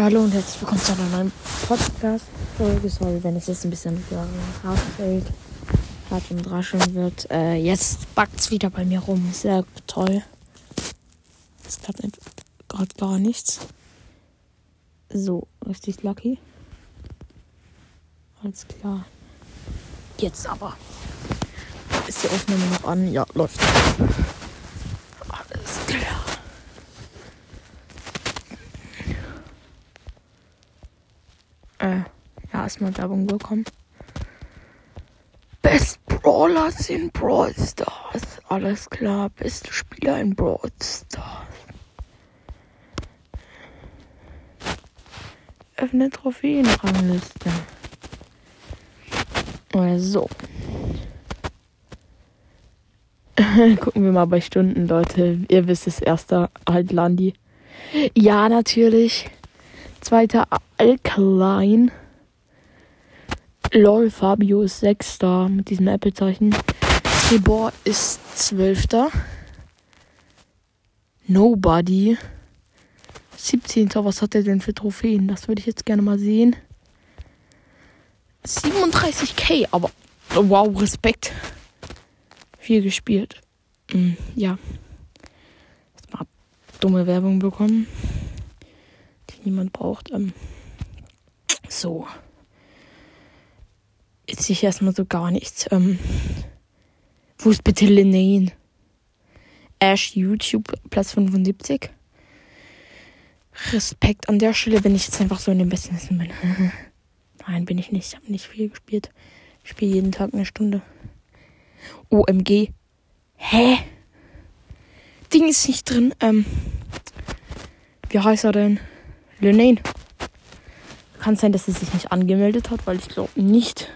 Hallo und herzlich willkommen zu einer neuen Podcast-Folge. Sorry, wenn es jetzt ein bisschen hart fällt, hart und rascheln wird. Äh, jetzt backt es wieder bei mir rum. Sehr toll. Es klappt gerade gar nichts. So, richtig lucky. Alles klar. Jetzt aber. Ist die Aufnahme noch an? Ja, läuft. Alles klar. Äh, ja, erstmal Werbung bekommen. Best Brawlers in Brawl Stars. Alles klar. Beste Spieler in Brawl Stars. Öffne Trophäenrangliste. Also. Gucken wir mal bei Stunden, Leute. Ihr wisst es, erster halt Landi. Ja, natürlich. Zweiter Alkaline. LOL Fabio ist Sechster mit diesem Apple-Zeichen. Trebor ist Zwölfter. Nobody. 17. Was hat er denn für Trophäen? Das würde ich jetzt gerne mal sehen. 37k, aber wow, Respekt. Viel gespielt. Hm, ja. Jetzt mal dumme Werbung bekommen niemand braucht. Ähm, so. Jetzt ich erstmal so gar nichts. Ähm, wo ist bitte Linane? Ash YouTube, Platz 75. Respekt an der Stelle, wenn ich jetzt einfach so in den besten bin. Nein, bin ich nicht. Ich habe nicht viel gespielt. Ich spiele jeden Tag eine Stunde. OMG. Hä? Ding ist nicht drin. Ähm, wie heißt er denn? Lenane. Kann sein, dass er sich nicht angemeldet hat, weil ich glaube nicht.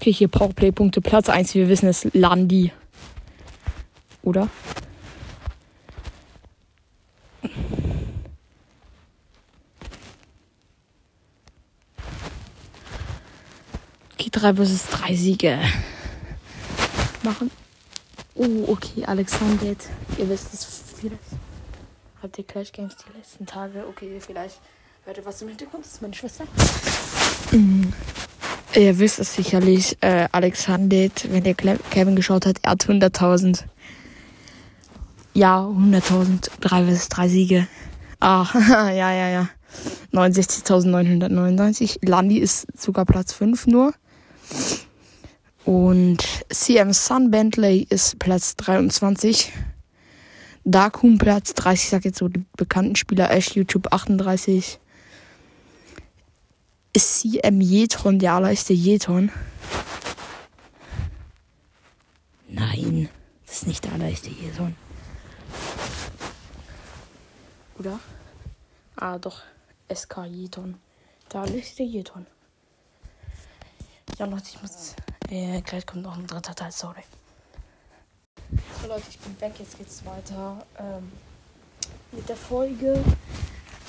Okay, hier Powerplay-Punkte. Platz 1, wir wissen es, Landi. Oder? Okay, 3 versus 3 Siege. Machen. Oh, okay, Alexander. Ihr wisst es vieles. Habt ihr Clash Games die letzten Tage? Okay, vielleicht hört ihr was im Hintergrund. Das ist meine Schwester. Mhm. Ihr wisst es sicherlich. Äh, Alexander, wenn ihr Kevin geschaut hat, er hat 100.000. Ja, 100.000. Drei bis drei Siege. Ah, ja, ja, ja. 69.999. Landi ist sogar Platz 5 nur. Und CM Sun Bentley ist Platz 23. Darkhoom Platz 30, ich sag jetzt so die bekannten Spieler, Ash YouTube 38. CM Jetron der allererste Jeton? Nein, das ist nicht der allererste Jeton. Oder? Ah, doch. SK Jeton. Der allererste Jeton. Ja, Leute, ich muss. Äh, gleich kommt noch ein dritter Teil, sorry. So Leute, ich bin weg. Jetzt geht's weiter ähm, mit der Folge.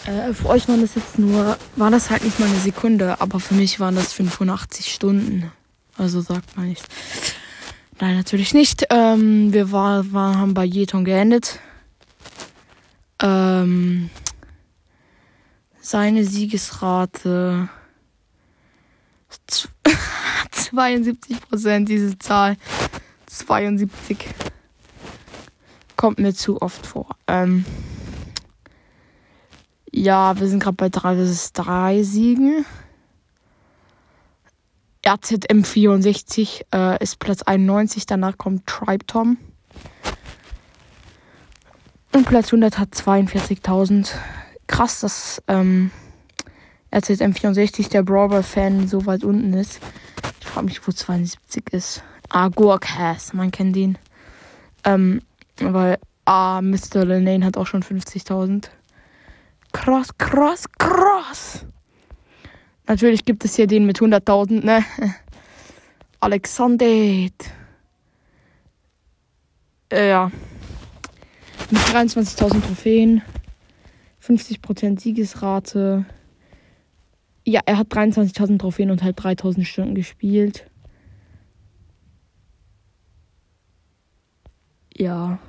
Äh, für euch waren das jetzt nur, war das halt nicht mal eine Sekunde, aber für mich waren das 85 Stunden. Also sagt man nicht. Nein, natürlich nicht. Ähm, wir war, war, haben bei Jeton geendet. Ähm, seine Siegesrate 72 Prozent, diese Zahl 72 kommt mir zu oft vor. Ähm, ja, wir sind gerade bei 3 bis 3 Siegen. RZM 64 äh, ist Platz 91, danach kommt Tribe Tom. Und Platz 100 hat 42.000. Krass, dass ähm, RZM 64 der Brawler-Fan so weit unten ist. Ich frage mich, wo 72 ist. Ah, Gorkas, man kennt ihn. Ähm, weil, ah, Mr. Lenane hat auch schon 50.000. Krass, krass, krass. Natürlich gibt es hier den mit 100.000, ne? Alexander. Äh, ja. Mit 23.000 Trophäen. 50% Siegesrate. Ja, er hat 23.000 Trophäen und halt 3.000 Stunden gespielt. Ja.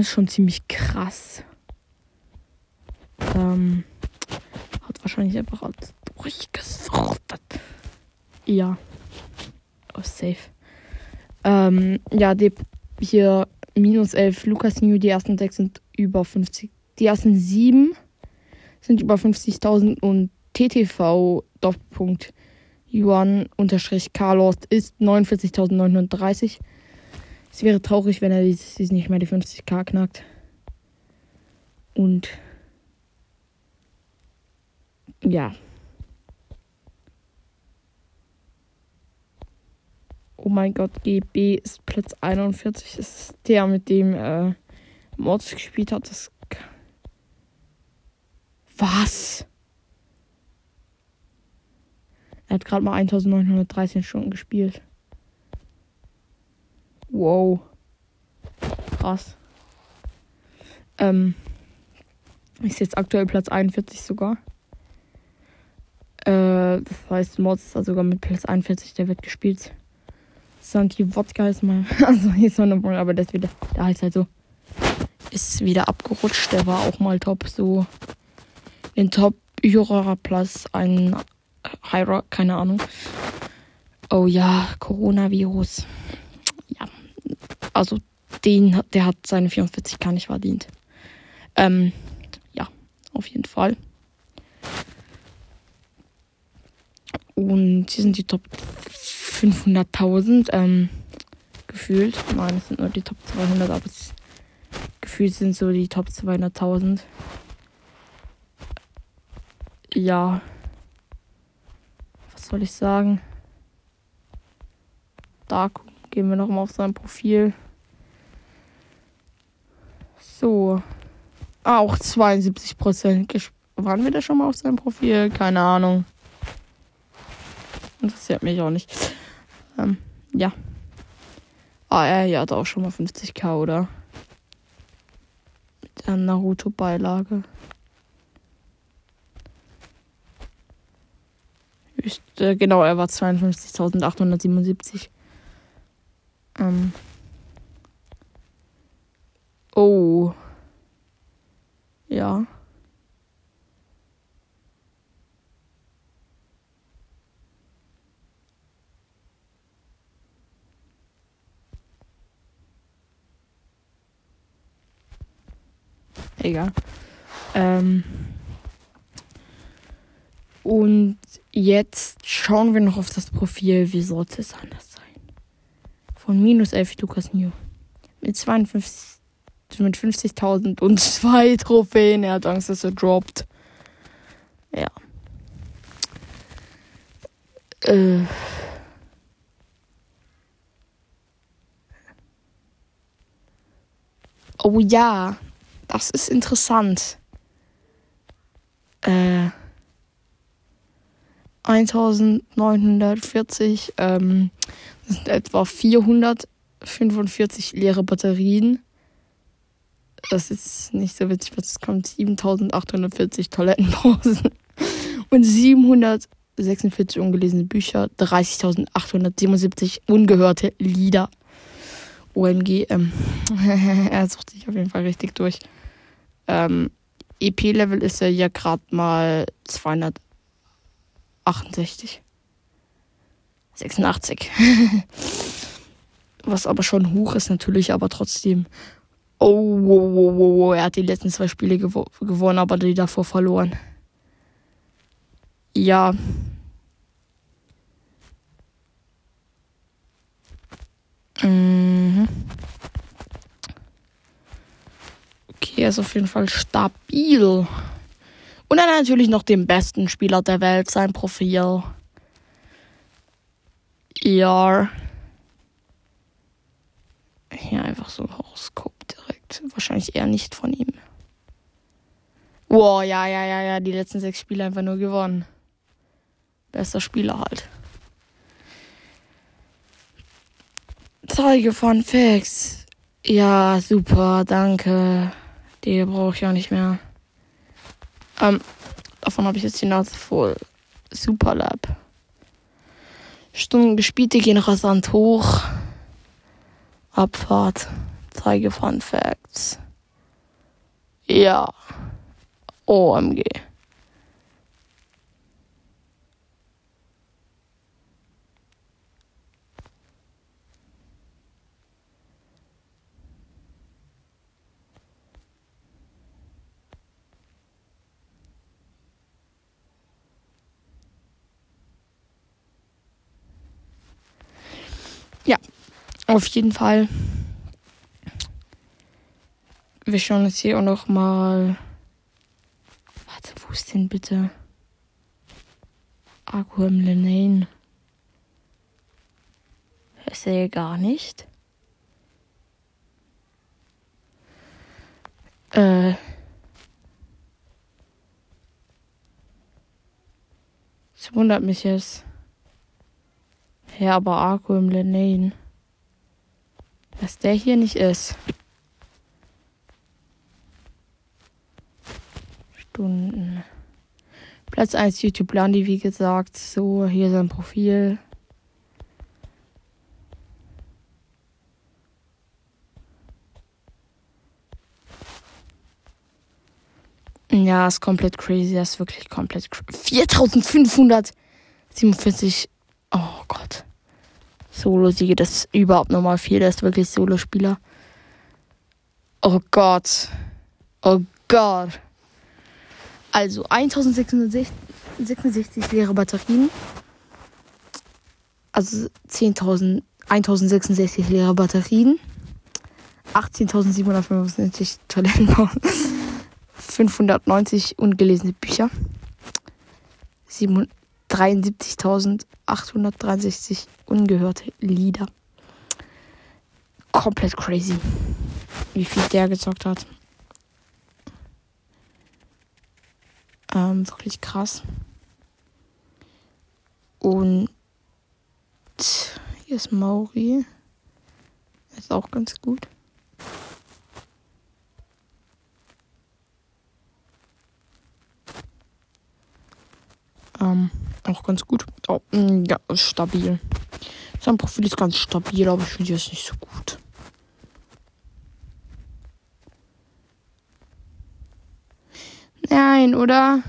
Das ist schon ziemlich krass. Ähm, hat wahrscheinlich einfach alles durchgesuchtet. Ja. Oh, safe. Ähm, ja, die, hier minus 11. Lukas New, die ersten 6 sind über 50. Die ersten 7 sind über 50.000 und TTV Doppelpunkt Yuan unterstrich Carlos ist 49.930. Es wäre traurig, wenn er dieses nicht mehr die 50k knackt. Und ja. Oh mein Gott, GB ist Platz 41. Das ist der, mit dem äh, Mods gespielt hat. Das Was? Er hat gerade mal 1913 Stunden gespielt. Wow. Krass. Ähm, ist jetzt aktuell Platz 41 sogar. Äh, das heißt, Mods ist also sogar mit Platz 41, der wird gespielt. Santi Wodka ist mal, also hier ist noch eine aber der ist wieder, der heißt halt so, ist wieder abgerutscht. Der war auch mal top, so in Top höherer Platz ein Rock, keine Ahnung. Oh ja, Coronavirus. Also den, der hat seine 44k nicht verdient. Ähm, ja, auf jeden Fall. Und hier sind die Top 500.000 ähm, gefühlt. Nein, es sind nur die Top 200, aber es, gefühlt sind so die Top 200.000. Ja. Was soll ich sagen? Da gehen wir nochmal auf sein Profil. So. Auch 72 Prozent. Waren wir da schon mal auf seinem Profil? Keine Ahnung. Interessiert mich auch nicht. Ähm, ja. Ah, er hat auch schon mal 50k, oder? Mit der Naruto-Beilage. Äh, genau, er war 52.877. Ähm. Oh. Ja. Egal. Ähm. Und jetzt schauen wir noch auf das Profil. Wie sollte es anders? Von minus 11 Lukas New. Mit 52, mit 50.000 und zwei Trophäen. Er hat Angst, dass er droppt. Ja. Äh. Oh ja, das ist interessant. Äh. 1940, ähm, das sind etwa 445 leere Batterien. Das ist nicht so witzig, was es kommt. 7840 Toilettenpausen und 746 ungelesene Bücher, 30.877 ungehörte Lieder. OMG, ähm, er sucht sich auf jeden Fall richtig durch. Ähm, EP-Level ist er ja gerade mal 268. 86. Was aber schon hoch ist natürlich, aber trotzdem. Oh, wow, wow, wow, er hat die letzten zwei Spiele gewo gewonnen, aber die davor verloren. Ja. Mhm. Okay, er ist auf jeden Fall stabil. Und dann natürlich noch den besten Spieler der Welt, sein Profil. Ja. Hier einfach so ein Horoskop direkt. Wahrscheinlich eher nicht von ihm. Wow, ja, ja, ja, ja. Die letzten sechs Spiele einfach nur gewonnen. Bester Spieler halt. Zeige von Fix. Ja, super, danke. Die brauche ich auch nicht mehr. Ähm, davon habe ich jetzt die Nase voll. Super Lab. Stunden gespielt, die gehen rasant hoch. Abfahrt. Zeige Fun Facts. Ja. OMG. Auf jeden Fall. Wir schauen uns hier auch noch mal. Warte, wo ist denn bitte? Akku im Lenane. Ich sehe gar nicht. Äh. Es wundert mich jetzt. Ja, aber Akku im Lenane. Dass der hier nicht ist. Stunden. Platz 1 YouTube Landi, wie gesagt. So, hier sein Profil. Ja, ist komplett crazy. Das ist wirklich komplett crazy. 4547. Oh Gott. Solo-Siege, das ist überhaupt normal viel. Das ist wirklich Solo-Spieler. Oh Gott. Oh Gott. Also 1666 leere Batterien. Also 10.000, 1066 leere Batterien. 18.795 Toiletten. 590 ungelesene Bücher. 73.863 ungehörte Lieder. Komplett crazy, wie viel der gezockt hat. Ähm, wirklich krass. Und hier ist Mauri. Ist auch ganz gut. Ähm, auch ganz gut. Oh, mm, ja, stabil. Sein Profil ist ganz stabil, aber ich finde es nicht so gut. Nein, oder?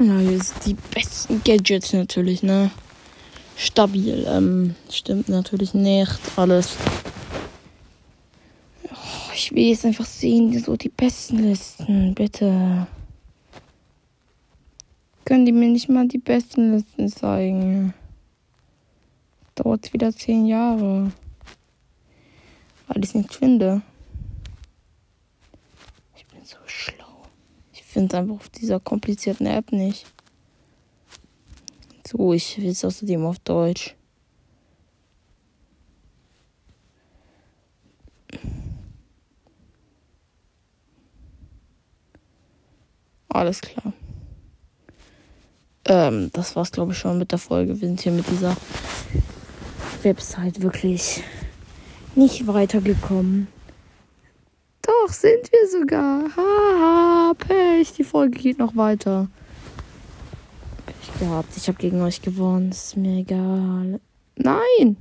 Ja, hier die besten Gadgets natürlich, ne? Stabil, ähm, stimmt natürlich nicht alles. Oh, ich will jetzt einfach sehen, so die besten Listen, bitte. Können die mir nicht mal die besten Listen zeigen? Dauert wieder zehn Jahre. Weil ich es nicht finde. Ich bin so schlau finde es einfach auf dieser komplizierten App nicht. So, ich will es außerdem auf Deutsch. Alles klar. Ähm, das war's, glaube ich, schon mit der Folge. Wir sind hier mit dieser Website wirklich nicht weitergekommen. Doch, sind wir sogar. Haha, Pech. Die Folge geht noch weiter. Pech gehabt. Ich habe gegen euch gewonnen. Ist mir egal. Nein!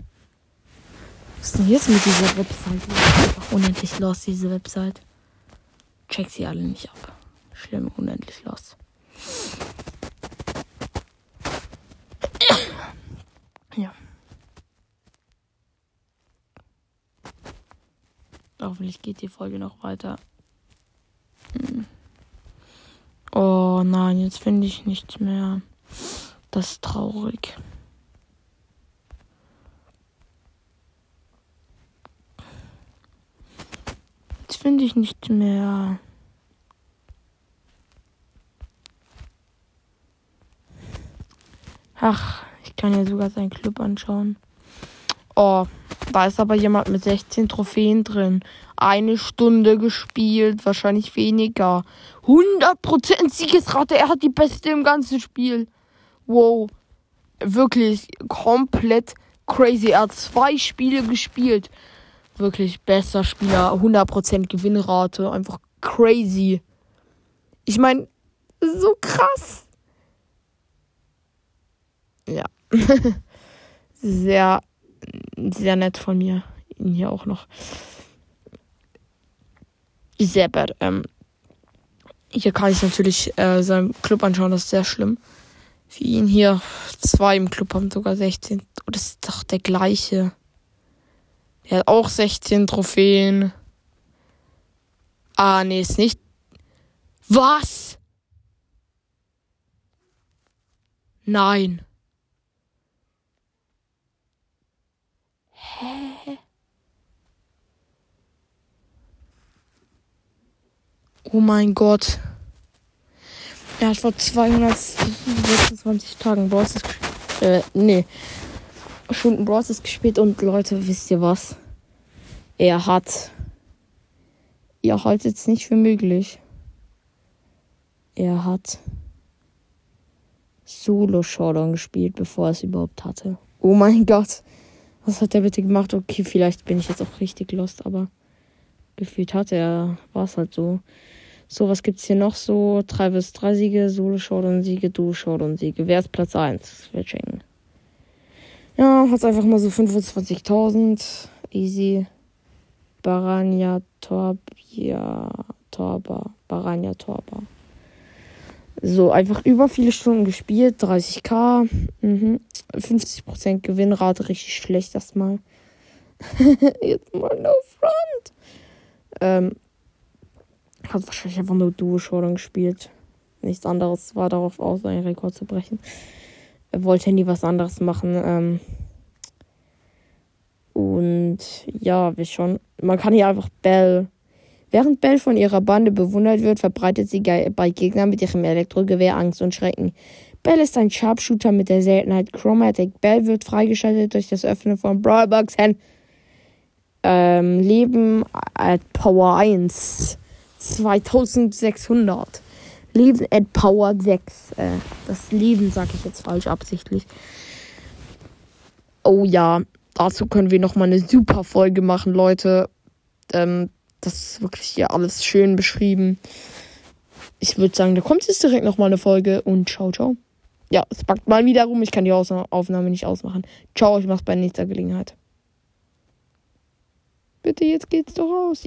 Was ist denn jetzt mit dieser Website? Einfach unendlich los, diese Website. Check sie alle nicht ab. Schlimm, unendlich los. Ja. Hoffentlich geht die Folge noch weiter. Hm. Oh nein, jetzt finde ich nichts mehr. Das ist traurig. Jetzt finde ich nichts mehr. Ach, ich kann ja sogar seinen Club anschauen. Oh, Da ist aber jemand mit 16 Trophäen drin. Eine Stunde gespielt, wahrscheinlich weniger. 100% Siegesrate, er hat die beste im ganzen Spiel. Wow. Wirklich komplett crazy. Er hat zwei Spiele gespielt. Wirklich bester Spieler. 100% Gewinnrate. Einfach crazy. Ich meine, so krass. Ja. sehr, sehr nett von mir. Ihn hier auch noch. Sehr bad. Ähm, hier kann ich natürlich äh, seinen Club anschauen, das ist sehr schlimm. Für ihn hier zwei im Club haben sogar 16. Oh, das ist doch der gleiche. Der hat auch 16 Trophäen. Ah, nee, ist nicht. Was? Nein. Hä? Oh mein Gott. Er hat vor 226 Tagen Bros. Äh, nee. Stunden Bros. gespielt und Leute, wisst ihr was? Er hat. Ihr haltet es nicht für möglich. Er hat Solo Showdown gespielt, bevor er es überhaupt hatte. Oh mein Gott. Was hat der bitte gemacht? Okay, vielleicht bin ich jetzt auch richtig lost, aber gefühlt hat er, war es halt so. So, was gibt's hier noch so? 3 bis 3 Siege, Solo Showdown Siege, Duo Showdown Siege. Wer ist Platz 1? Wir checken. Ja, hat einfach mal so 25.000. Easy. Barania Torbia. Torba. Barania Torba. So, einfach über viele Stunden gespielt. 30k. Mhm. 50% Gewinnrate. Richtig schlecht erstmal. Jetzt mal no front. Ähm, hat wahrscheinlich einfach nur Duo-Showdown gespielt. Nichts anderes war darauf aus, seinen Rekord zu brechen. Er wollte nie was anderes machen. Ähm und ja, wie schon. Man kann hier einfach Bell. Während Bell von ihrer Bande bewundert wird, verbreitet sie bei Gegnern mit ihrem Elektrogewehr Angst und Schrecken. Bell ist ein Sharpshooter mit der Seltenheit Chromatic. Bell wird freigeschaltet durch das Öffnen von Brawlboxen. Ähm, Leben at Power 1. 2600. Leben at Power 6. Äh, das Leben sage ich jetzt falsch absichtlich. Oh ja, dazu können wir nochmal eine super Folge machen, Leute. Ähm, das ist wirklich hier alles schön beschrieben. Ich würde sagen, da kommt jetzt direkt nochmal eine Folge und ciao, ciao. Ja, es packt mal wieder rum. Ich kann die Aufnahme nicht ausmachen. Ciao, ich mach's bei nächster Gelegenheit. Bitte, jetzt geht's doch raus. Ja.